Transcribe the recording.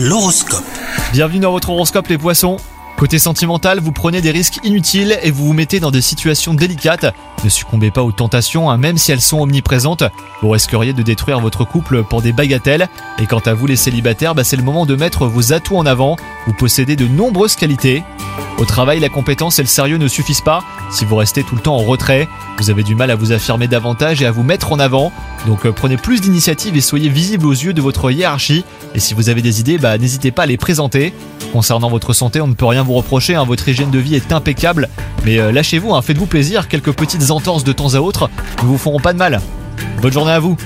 L'horoscope. Bienvenue dans votre horoscope les poissons. Côté sentimental, vous prenez des risques inutiles et vous vous mettez dans des situations délicates. Ne succombez pas aux tentations, hein, même si elles sont omniprésentes. Vous risqueriez de détruire votre couple pour des bagatelles. Et quant à vous les célibataires, bah, c'est le moment de mettre vos atouts en avant. Vous possédez de nombreuses qualités. Au travail, la compétence et le sérieux ne suffisent pas. Si vous restez tout le temps en retrait, vous avez du mal à vous affirmer davantage et à vous mettre en avant. Donc euh, prenez plus d'initiative et soyez visible aux yeux de votre hiérarchie. Et si vous avez des idées, bah, n'hésitez pas à les présenter. Concernant votre santé, on ne peut rien vous reprocher, hein, votre hygiène de vie est impeccable. Mais euh, lâchez-vous, hein, faites-vous plaisir, quelques petites entorses de temps à autre ne vous feront pas de mal. Bonne journée à vous